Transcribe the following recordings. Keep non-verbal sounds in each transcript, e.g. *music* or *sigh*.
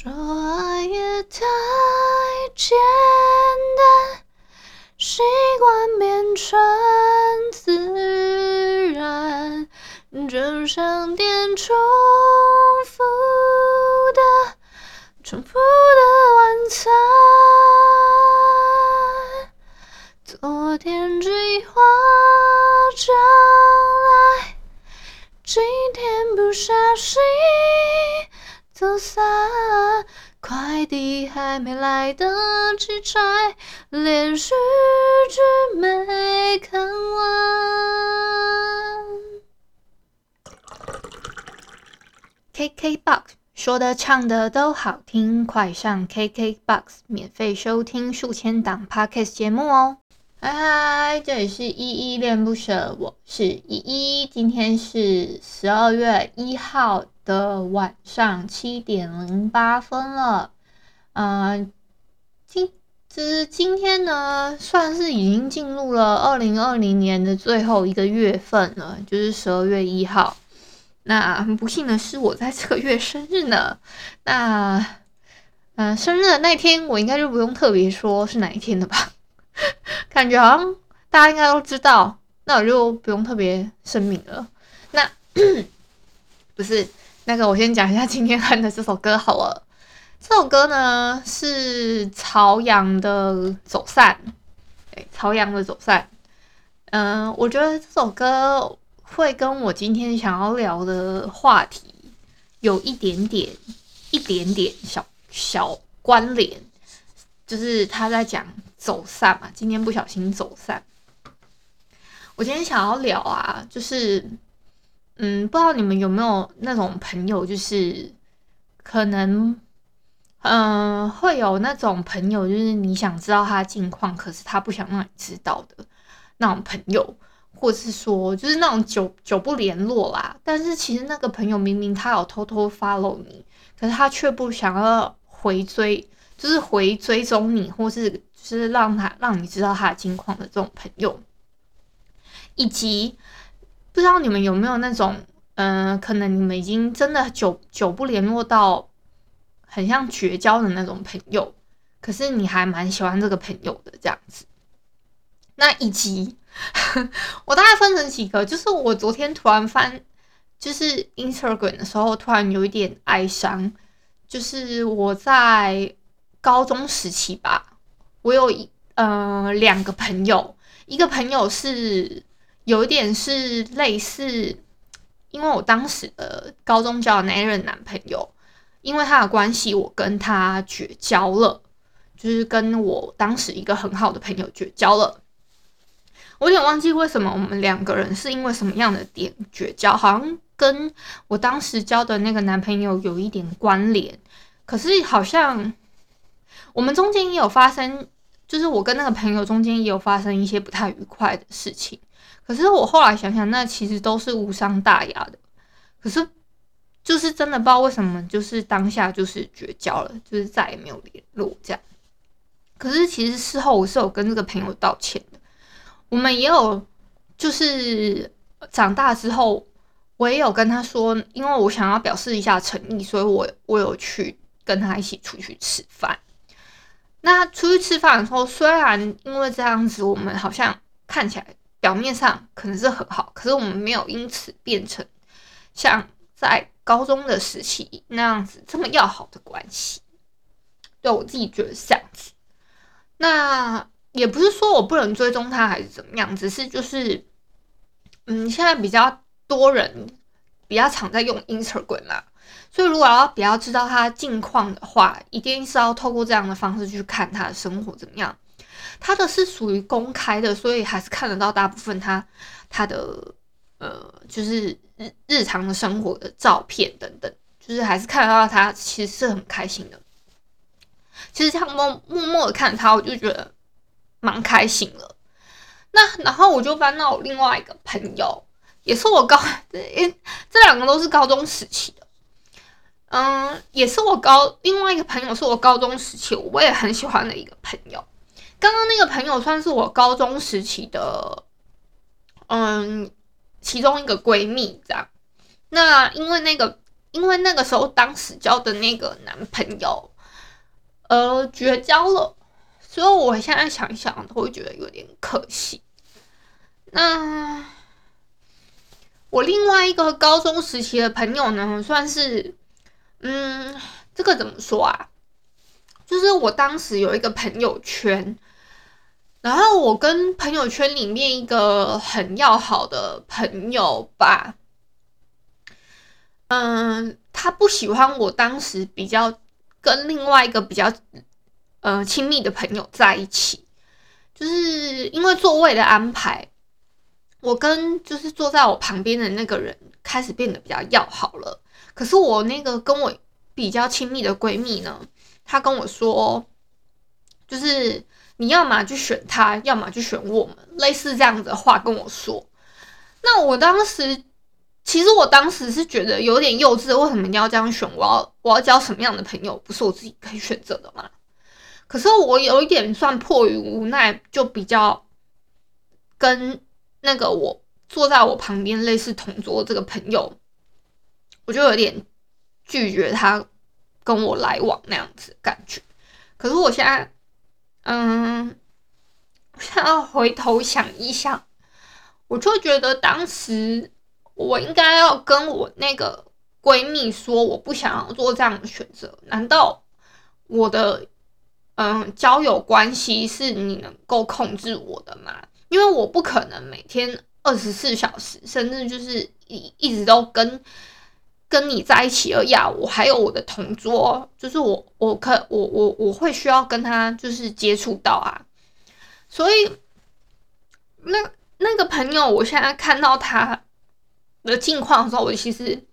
说爱也太简单，习惯变成自然，就像点重复的、重复的晚餐。昨天计划着走散，快递还没来得及拆，连续剧没看完。KKBOX 说的唱的都好听，快上 KKBOX 免费收听数千档 Podcast 节目哦！嗨嗨，这里是依依恋不舍，我是依依，今天是十二月一号。的晚上七点零八分了，嗯、今就是今天呢，算是已经进入了二零二零年的最后一个月份了，就是十二月一号。那很不幸的是，我在这个月生日呢。那，嗯、呃，生日的那天，我应该就不用特别说是哪一天了吧？*laughs* 感觉好像大家应该都知道，那我就不用特别声明了。那 *coughs* 不是。那个，我先讲一下今天看的这首歌好了。这首歌呢是曹阳的《走散》，对，曹阳的《走散》。嗯，我觉得这首歌会跟我今天想要聊的话题有一点点、一点点小小关联，就是他在讲走散嘛。今天不小心走散。我今天想要聊啊，就是。嗯，不知道你们有没有那种朋友，就是可能，嗯、会有那种朋友，就是你想知道他近况，可是他不想让你知道的那种朋友，或是说，就是那种久久不联络啦。但是其实那个朋友明明他有偷偷 follow 你，可是他却不想要回追，就是回追踪你，或是就是让他让你知道他的近况的这种朋友，以及。不知道你们有没有那种，嗯、可能你们已经真的久久不联络到，很像绝交的那种朋友，可是你还蛮喜欢这个朋友的这样子。那以及 *laughs* 我大概分成几个，就是我昨天突然翻，就是 Instagram 的时候，突然有一点哀伤，就是我在高中时期吧，我有一呃两个朋友，一个朋友是。有一点是类似，因为我当时的高中交的那一任男朋友，因为他的关系，我跟他绝交了，就是跟我当时一个很好的朋友绝交了。我有点忘记为什么我们两个人是因为什么样的点绝交，好像跟我当时交的那个男朋友有一点关联。可是好像我们中间也有发生，就是我跟那个朋友中间也有发生一些不太愉快的事情。可是我后来想想，那其实都是无伤大雅的。可是就是真的不知道为什么，就是当下就是绝交了，就是再也没有联络这样。可是其实事后我是有跟这个朋友道歉的。我们也有就是长大之后，我也有跟他说，因为我想要表示一下诚意，所以我我有去跟他一起出去吃饭。那出去吃饭的时候，虽然因为这样子，我们好像看起来。表面上可能是很好，可是我们没有因此变成像在高中的时期那样子这么要好的关系。对，我自己觉得是这样子。那也不是说我不能追踪他还是怎么样，只是就是，嗯，现在比较多人比较常在用 Instagram 啦，所以如果要比较知道他近况的话，一定是要透过这样的方式去看他的生活怎么样。他的是属于公开的，所以还是看得到大部分他他的呃，就是日日常的生活的照片等等，就是还是看得到他其实是很开心的。其实这样默默默的看他，我就觉得蛮开心了。那然后我就翻到我另外一个朋友，也是我高，因，*laughs* 这两个都是高中时期的。嗯，也是我高另外一个朋友，是我高中时期我也很喜欢的一个朋友。刚刚那个朋友算是我高中时期的，嗯，其中一个闺蜜这样。那因为那个，因为那个时候当时交的那个男朋友，呃，绝交了，所以我现在想想都会觉得有点可惜。那我另外一个高中时期的朋友呢，算是。嗯，这个怎么说啊？就是我当时有一个朋友圈，然后我跟朋友圈里面一个很要好的朋友吧，嗯，他不喜欢我当时比较跟另外一个比较呃亲密的朋友在一起，就是因为座位的安排，我跟就是坐在我旁边的那个人开始变得比较要好了。可是我那个跟我比较亲密的闺蜜呢，她跟我说，就是你要么就选他，要么就选我们，类似这样子的话跟我说。那我当时，其实我当时是觉得有点幼稚，为什么你要这样选？我要我要交什么样的朋友，不是我自己可以选择的吗？可是我有一点算迫于无奈，就比较跟那个我坐在我旁边类似同桌这个朋友。我就有点拒绝他跟我来往那样子的感觉，可是我现在，嗯，现在回头想一想，我就觉得当时我应该要跟我那个闺蜜说，我不想要做这样的选择。难道我的嗯交友关系是你能够控制我的吗？因为我不可能每天二十四小时，甚至就是一一直都跟。跟你在一起而已啊，我还有我的同桌，就是我，我可我我我会需要跟他就是接触到啊，所以那那个朋友，我现在看到他的近况的时候，我其实，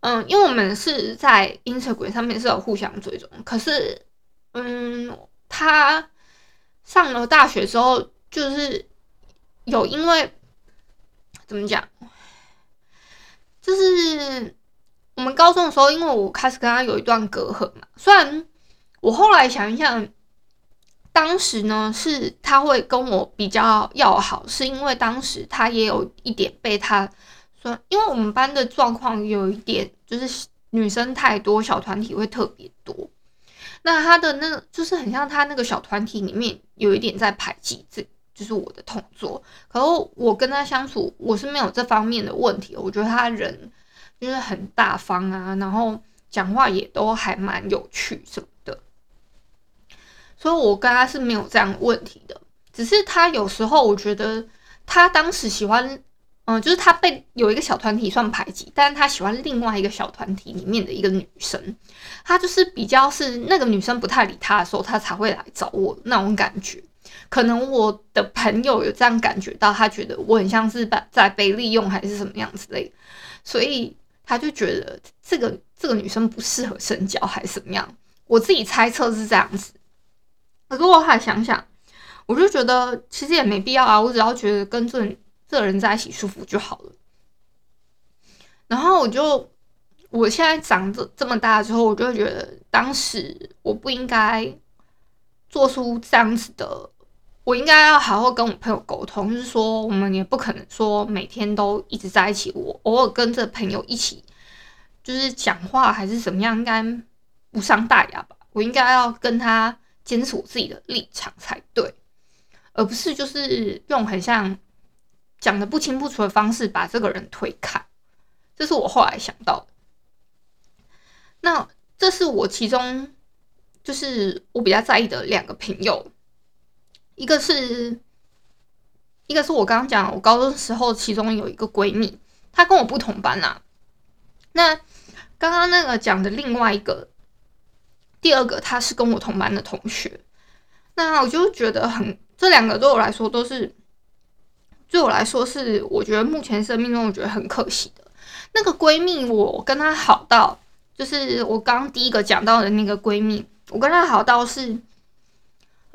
嗯，因为我们是在 Instagram 上面是有互相追踪，可是，嗯，他上了大学之后，就是有因为怎么讲？就是我高中的时候，因为我开始跟他有一段隔阂嘛。虽然我后来想一想，当时呢是他会跟我比较要好，是因为当时他也有一点被他说，因为我们班的状况有一点就是女生太多，小团体会特别多。那他的那个就是很像他那个小团体里面有一点在排挤这。就是我的同桌，可是我跟他相处，我是没有这方面的问题。我觉得他人就是很大方啊，然后讲话也都还蛮有趣什么的，所以我跟他是没有这样问题的。只是他有时候，我觉得他当时喜欢，嗯，就是他被有一个小团体算排挤，但是他喜欢另外一个小团体里面的一个女生，他就是比较是那个女生不太理他的时候，他才会来找我那种感觉。可能我的朋友有这样感觉到，他觉得我很像是在被利用，还是什么样之类的，所以他就觉得这个这个女生不适合深交，还是怎么样？我自己猜测是这样子。可是我还想想，我就觉得其实也没必要啊，我只要觉得跟这这人在一起舒服就好了。然后我就我现在长这这么大之后，我就觉得当时我不应该做出这样子的。我应该要好好跟我朋友沟通，就是说我们也不可能说每天都一直在一起。我偶尔跟这朋友一起，就是讲话还是怎么样，应该无伤大雅吧。我应该要跟他坚持我自己的立场才对，而不是就是用很像讲得不清不楚的方式把这个人推开。这是我后来想到的。那这是我其中就是我比较在意的两个朋友。一个是，一个是我刚刚讲，我高中时候其中有一个闺蜜，她跟我不同班呐。那刚刚那个讲的另外一个，第二个她是跟我同班的同学。那我就觉得很，这两个对我来说都是，对我来说是我觉得目前生命中我觉得很可惜的。那个闺蜜，我跟她好到，就是我刚第一个讲到的那个闺蜜，我跟她好到是，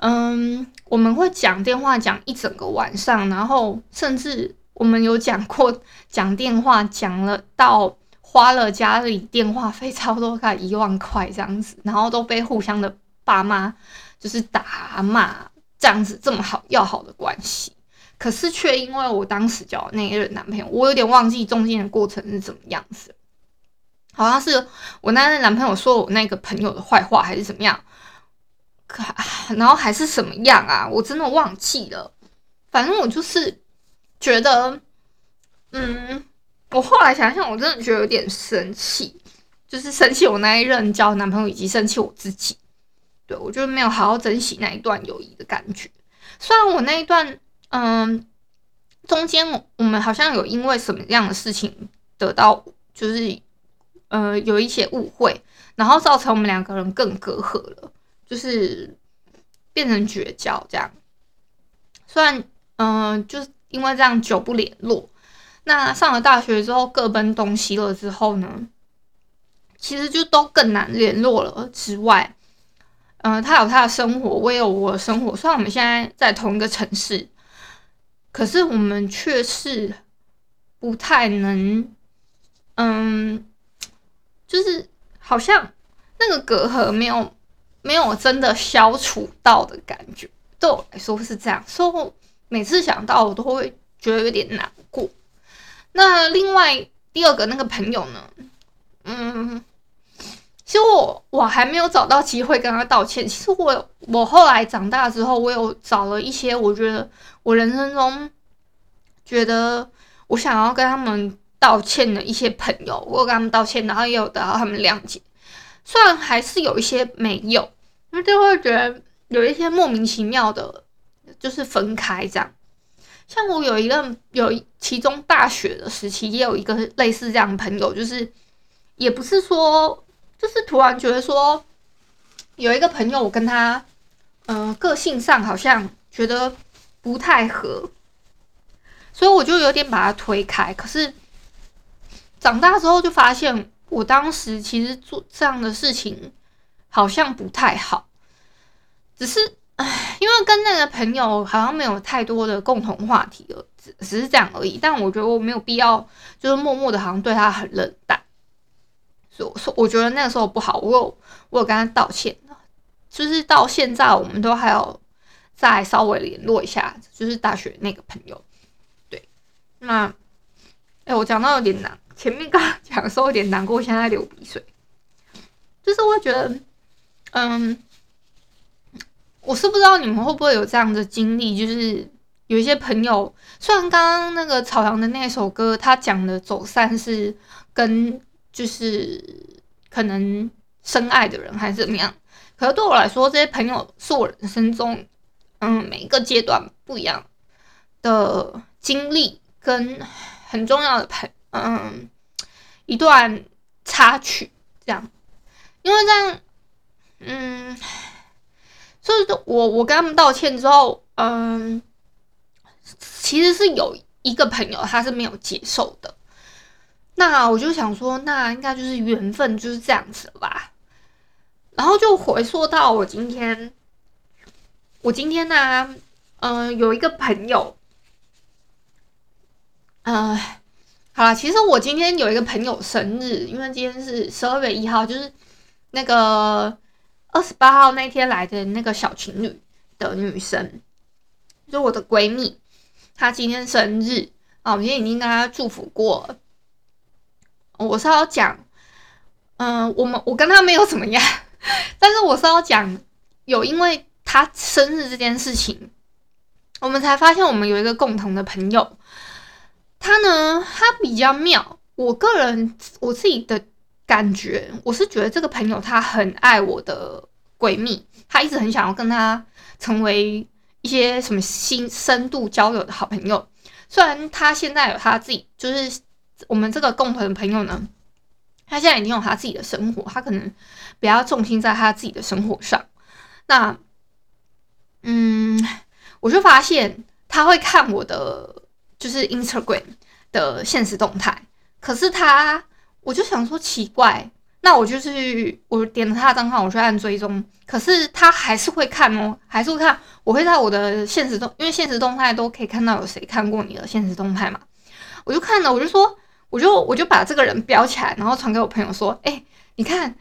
嗯，我们会讲电话讲一整个晚上，然后甚至我们有讲过讲电话讲了到花了家里电话费差不多快一万块这样子，然后都被互相的爸妈就是打骂这样子这么好要好的关系。可是却因为我当时交那一任男朋友，我有点忘记中间的过程是怎么样子，好像是我那任男朋友说我那个朋友的坏话，还是怎么样，然后还是什么样啊？我真的忘记了。反正我就是觉得，嗯，我后来想想，我真的觉得有点生气，就是生气我那一任交男朋友，以及生气我自己。对，我就没有好好珍惜那一段友谊的感觉。虽然我那一段。嗯，中间我们好像有因为什么样的事情得到，就是呃有一些误会，然后造成我们两个人更隔阂了，就是变成绝交这样。虽然嗯、就是因为这样久不联络，那上了大学之后各奔东西了之后呢，其实就都更难联络了。之外，嗯、他有他的生活，我也有我的生活。虽然我们现在在同一个城市。可是我们却是不太能，嗯，就是好像那个隔阂没有没有真的消除到的感觉，对我来说是这样。所以我每次想到我都会觉得有点难过。那另外第二个那个朋友呢？嗯，其实我我还没有找到机会跟他道歉。其实我我后来长大之后，我有找了一些我觉得。我人生中觉得我想要跟他们道歉的一些朋友，我有跟他们道歉，然后也有得到他们谅解。虽然还是有一些没有，那就会觉得有一些莫名其妙的，就是分开这样。像我有一个有其中大学的时期，也有一个类似这样的朋友，就是也不是说，就是突然觉得说有一个朋友，我跟他，嗯、个性上好像觉得。不太合，所以我就有点把他推开。可是长大之后就发现，我当时其实做这样的事情好像不太好。只是唉，因为跟那个朋友好像没有太多的共同话题了，只只是这样而已。但我觉得我没有必要，就是默默的，好像对他很冷淡。所以我说，我觉得那个时候不好，我有我有跟他道歉，就是到现在我们都还有。再稍微联络一下，就是大学那个朋友，对，那，哎、我讲到有点难，前面刚刚讲的时候有点难过，现在流鼻水，就是我觉得，嗯，我是不知道你们会不会有这样的经历，就是有一些朋友，虽然刚刚那个草阳的那首歌，他讲的走散是跟就是可能深爱的人还是怎么样，可是对我来说，这些朋友是我人生中。嗯，每一个阶段不一样的经历跟很重要的朋，嗯，一段插曲这样，因为这样，嗯，所以说我我跟他们道歉之后，嗯，其实是有一个朋友他是没有接受的，那我就想说，那应该就是缘分就是这样子吧，然后就回溯到我今天。我今天呢、嗯、有一个朋友，嗯、好了，其实我今天有一个朋友生日，因为今天是十二月一号，就是那个二十八号那天来的那个小情侣的女生，就我的闺蜜，她今天生日啊，我今天已经跟她祝福过了。我是要讲，嗯、我们我跟她没有怎么样，*laughs* 但是我是要讲有因为。他生日这件事情，我们才发现我们有一个共同的朋友。他呢，他比较妙。我个人我自己的感觉，我是觉得这个朋友他很爱我的闺蜜，他一直很想要跟她成为一些什么新深度交流的好朋友。虽然他现在有他自己，就是我们这个共同的朋友呢，他现在已经有他自己的生活，他可能比较重心在他自己的生活上。那。嗯，我就发现他会看我的就是 Instagram 的现实动态，可是他，我就想说奇怪，那我就是我点了他的账号，我去按追踪，可是他还是会看哦，还是会看。我会在我的现实动，因为现实动态都可以看到有谁看过你的现实动态嘛，我就看了，我就说，我就我就把这个人标起来，然后传给我朋友说，哎，你看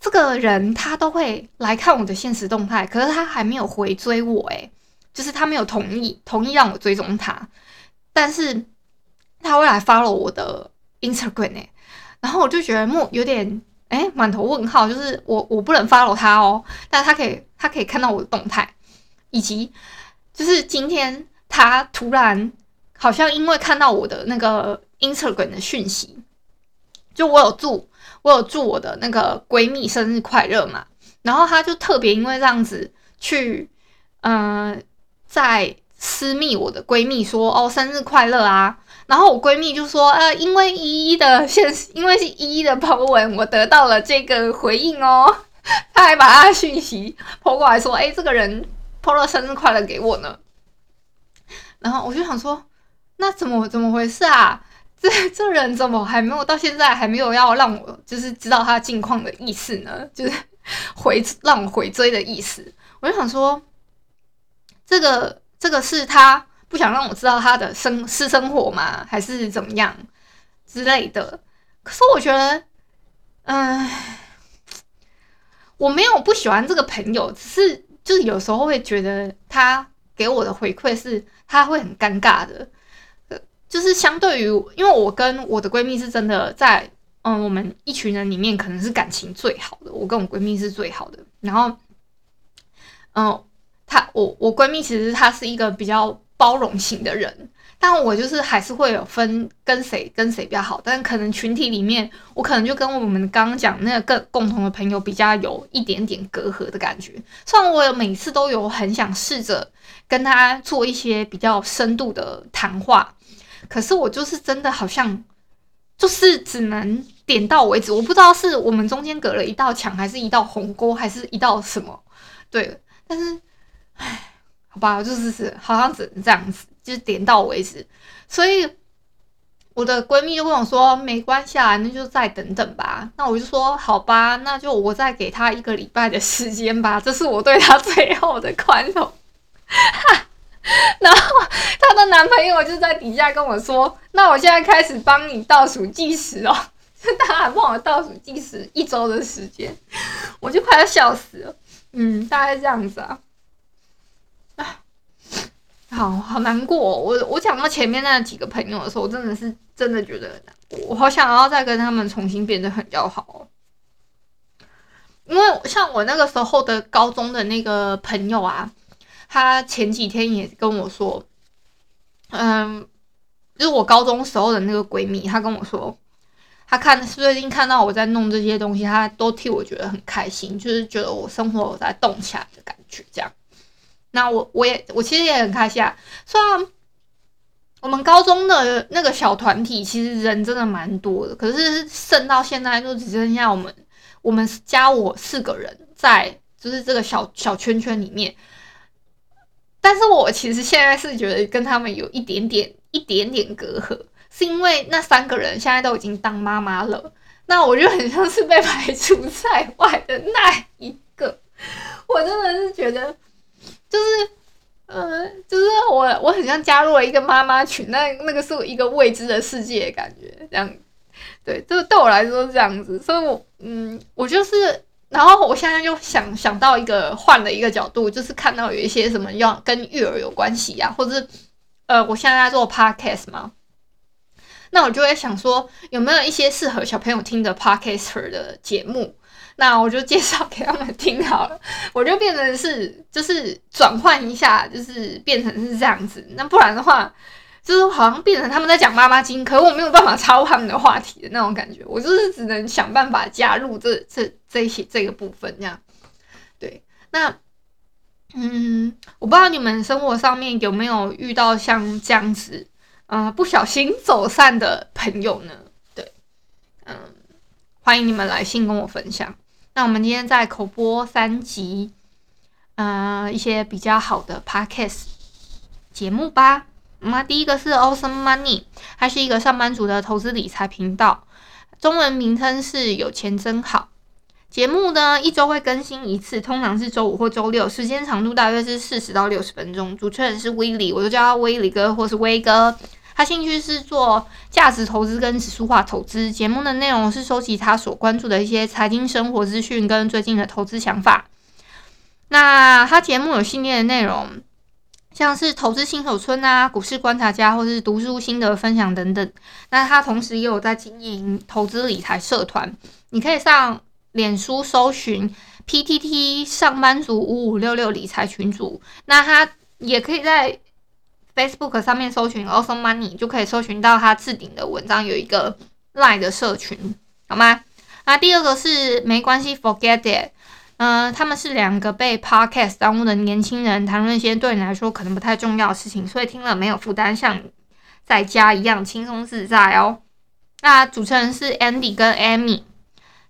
这个人他都会来看我的现实动态，可是他还没有回追我，诶，就是他没有同意同意让我追踪他。但是他会来 follow 我的 Instagram 欸，然后我就觉得莫有点哎，满头问号，就是我我不能 follow 他哦，但他可以他可以看到我的动态，以及就是今天他突然好像因为看到我的那个 Instagram 的讯息，就我有祝我有祝我的那个闺蜜生日快乐嘛，然后他就特别因为这样子去嗯、在。私密我的闺蜜说：“哦，生日快乐啊！”然后我闺蜜就说：“呃，因为依依的现，*laughs* 因为是依依的 po 文，我得到了这个回应哦。*laughs* ”她还把她的讯息抛过来说：“哎，这个人抛了生日快乐给我呢。”然后我就想说：“那怎么怎么回事啊？*laughs* 这这人怎么还没有到现在还没有要让我就是知道他近况的意思呢？就是回让我回追的意思。”我就想说，这个。这个是他不想让我知道他的生私生活吗？还是怎么样之类的？可是我觉得，嗯，我没有不喜欢这个朋友，只是就是有时候会觉得他给我的回馈是他会很尴尬的。就是相对于，因为我跟我的闺蜜是真的在，嗯，我们一群人里面可能是感情最好的，我跟我闺蜜是最好的。然后，嗯。她我我闺蜜其实她是一个比较包容型的人，但我就是还是会有分跟谁跟谁比较好，但可能群体里面我可能就跟我们刚刚讲那个共共同的朋友比较有一点点隔阂的感觉。虽然我每次都有很想试着跟他做一些比较深度的谈话，可是我就是真的好像就是只能点到为止。我不知道是我们中间隔了一道墙，还是一道鸿沟，还是一道什么？对，但是。唉，好吧，就是是，好像只能这样子，就是点到为止。所以我的闺蜜就跟我说：“没关系啊，那就再等等吧。”那我就说：“好吧，那就我再给她一个礼拜的时间吧，这是我对她最后的宽容。”然后她的男朋友就在底下跟我说：“那我现在开始帮你倒数计时哦。”他还帮我倒数计时一周的时间，我就快要笑死了。嗯，大概这样子啊。好好难过，我我讲到前面那几个朋友的时候，我真的是真的觉得难过，我好想要再跟他们重新变得很要好。因为像我那个时候的高中的那个朋友啊，他前几天也跟我说，嗯，就是我高中时候的那个闺蜜，她跟我说，她看最近看到我在弄这些东西，她都替我觉得很开心，就是觉得我生活在动起来的感觉，这样。那我我也我其实也很开心啊，虽然我们高中的那个小团体其实人真的蛮多的，可是剩到现在就只剩下我们我们加我四个人在就是这个小小圈圈里面，但是我其实现在是觉得跟他们有一点点一点点隔阂，是因为那三个人现在都已经当妈妈了，那我就很像是被排除在外的那一个，我真的是觉得。就是，呃，就是我，我很像加入了一个妈妈群，那那个是一个未知的世界感觉，这样，对，就是对我来说是这样子，所以我，嗯，我就是，然后我现在就想想到一个换了一个角度，就是看到有一些什么要跟育儿有关系呀、或者是，呃，我现在在做 podcast 嘛，那我就会想说，有没有一些适合小朋友听的 podcaster 的节目？那我就介绍给他们听好了，我就变成是就是转换一下，就是变成是这样子。那不然的话，就是好像变成他们在讲妈妈经，可是我没有办法插他们的话题的那种感觉。我就是只能想办法加入这这这些这个部分这样。对，那嗯，我不知道你们生活上面有没有遇到像这样子，呃，不小心走散的朋友呢？对，嗯，欢迎你们来信跟我分享。那我们今天在口播三集，呃，一些比较好的 podcast 节目吧。那第一个是 Awesome Money，它是一个上班族的投资理财频道，中文名称是有钱真好。节目呢，一周会更新一次，通常是周五或周六，时间长度大约是四十到六十分钟。主持人是威利，我就叫他威利哥或是威哥。他兴趣是做价值投资跟指数化投资。节目的内容是收集他所关注的一些财经生活资讯跟最近的投资想法。那他节目有系列的内容，像是投资新手村啊、股市观察家或是读书心得分享等等。那他同时也有在经营投资理财社团，你可以上。脸书搜寻 PTT 上班族五五六六理财群组，那他也可以在 Facebook 上面搜寻 Awesome Money，就可以搜寻到他置顶的文章，有一个 Line 的社群，好吗？那第二个是没关系，Forget it，嗯、他们是两个被 Podcast 耽误的年轻人，谈论一些对你来说可能不太重要的事情，所以听了没有负担，像在家一样轻松自在哦。那主持人是 Andy 跟 Amy。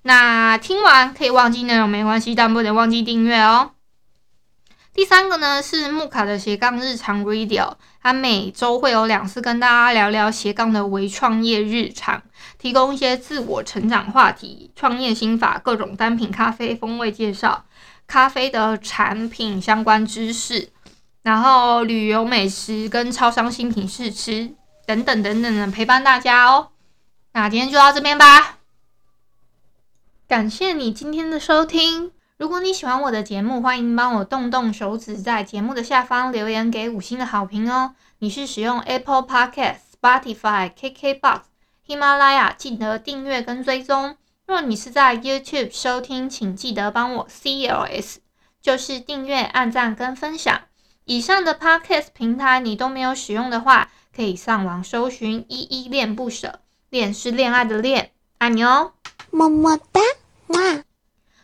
那听完可以忘记内容没关系，但不能忘记订阅哦。第三个呢是木卡的斜杠日常 Radio，他每周会有两次跟大家聊聊斜杠的微创业日常，提供一些自我成长话题、创业心法、各种单品咖啡风味介绍、咖啡的产品相关知识，然后旅游美食跟超商新品试吃等等等等的陪伴大家哦。那今天就到这边吧。感谢你今天的收听。如果你喜欢我的节目，欢迎帮我动动手指，在节目的下方留言给五星的好评哦。你是使用 Apple Podcast、Spotify、KKBox、喜马拉雅，记得订阅跟追踪。若你是在 YouTube 收听，请记得帮我 CLS，就是订阅、按赞跟分享。以上的 Podcast 平台你都没有使用的话，可以上网搜寻“依依恋不舍”，恋是恋爱的恋，爱你哦，么么哒。